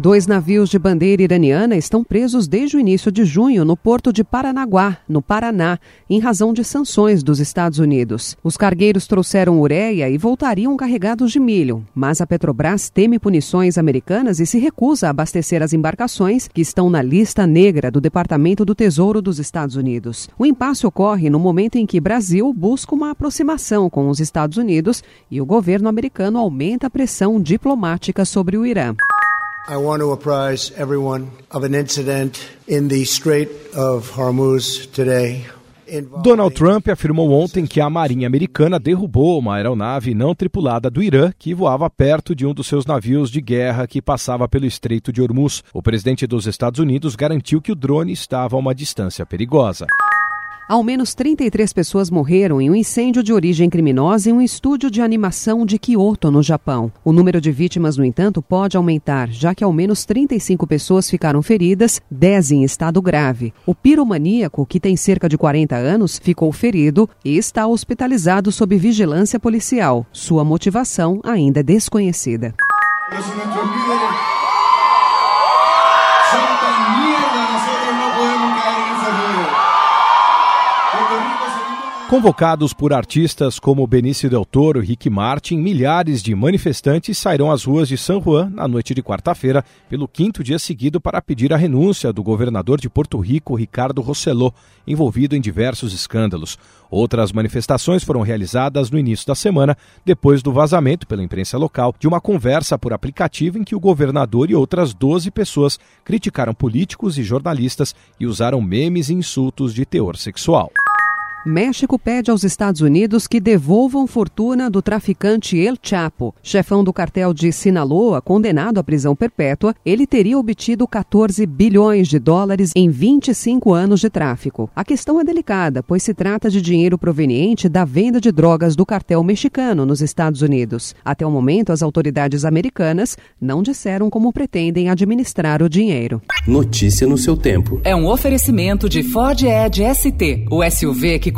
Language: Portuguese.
Dois navios de bandeira iraniana estão presos desde o início de junho no porto de Paranaguá, no Paraná, em razão de sanções dos Estados Unidos. Os cargueiros trouxeram ureia e voltariam carregados de milho, mas a Petrobras teme punições americanas e se recusa a abastecer as embarcações que estão na lista negra do Departamento do Tesouro dos Estados Unidos. O impasse ocorre no momento em que Brasil busca uma aproximação com os Estados Unidos e o governo americano aumenta a pressão diplomática sobre o Irã. I want to apprise everyone of an incident in the Strait of Hormuz today. Donald Trump afirmou ontem que a Marinha Americana derrubou uma aeronave não tripulada do Irã que voava perto de um dos seus navios de guerra que passava pelo Estreito de Hormuz. O presidente dos Estados Unidos garantiu que o drone estava a uma distância perigosa. Ao menos 33 pessoas morreram em um incêndio de origem criminosa em um estúdio de animação de Kyoto, no Japão. O número de vítimas, no entanto, pode aumentar, já que ao menos 35 pessoas ficaram feridas, 10 em estado grave. O piromaníaco, que tem cerca de 40 anos, ficou ferido e está hospitalizado sob vigilância policial. Sua motivação ainda é desconhecida. Convocados por artistas como Benício Del Toro e Rick Martin, milhares de manifestantes sairão às ruas de San Juan na noite de quarta-feira, pelo quinto dia seguido, para pedir a renúncia do governador de Porto Rico, Ricardo Rossello, envolvido em diversos escândalos. Outras manifestações foram realizadas no início da semana, depois do vazamento pela imprensa local de uma conversa por aplicativo em que o governador e outras 12 pessoas criticaram políticos e jornalistas e usaram memes e insultos de teor sexual. México pede aos Estados Unidos que devolvam fortuna do traficante El Chapo. Chefão do cartel de Sinaloa, condenado à prisão perpétua, ele teria obtido 14 bilhões de dólares em 25 anos de tráfico. A questão é delicada, pois se trata de dinheiro proveniente da venda de drogas do cartel mexicano nos Estados Unidos. Até o momento, as autoridades americanas não disseram como pretendem administrar o dinheiro. Notícia no seu tempo. É um oferecimento de Ford Edge ST, o SUV que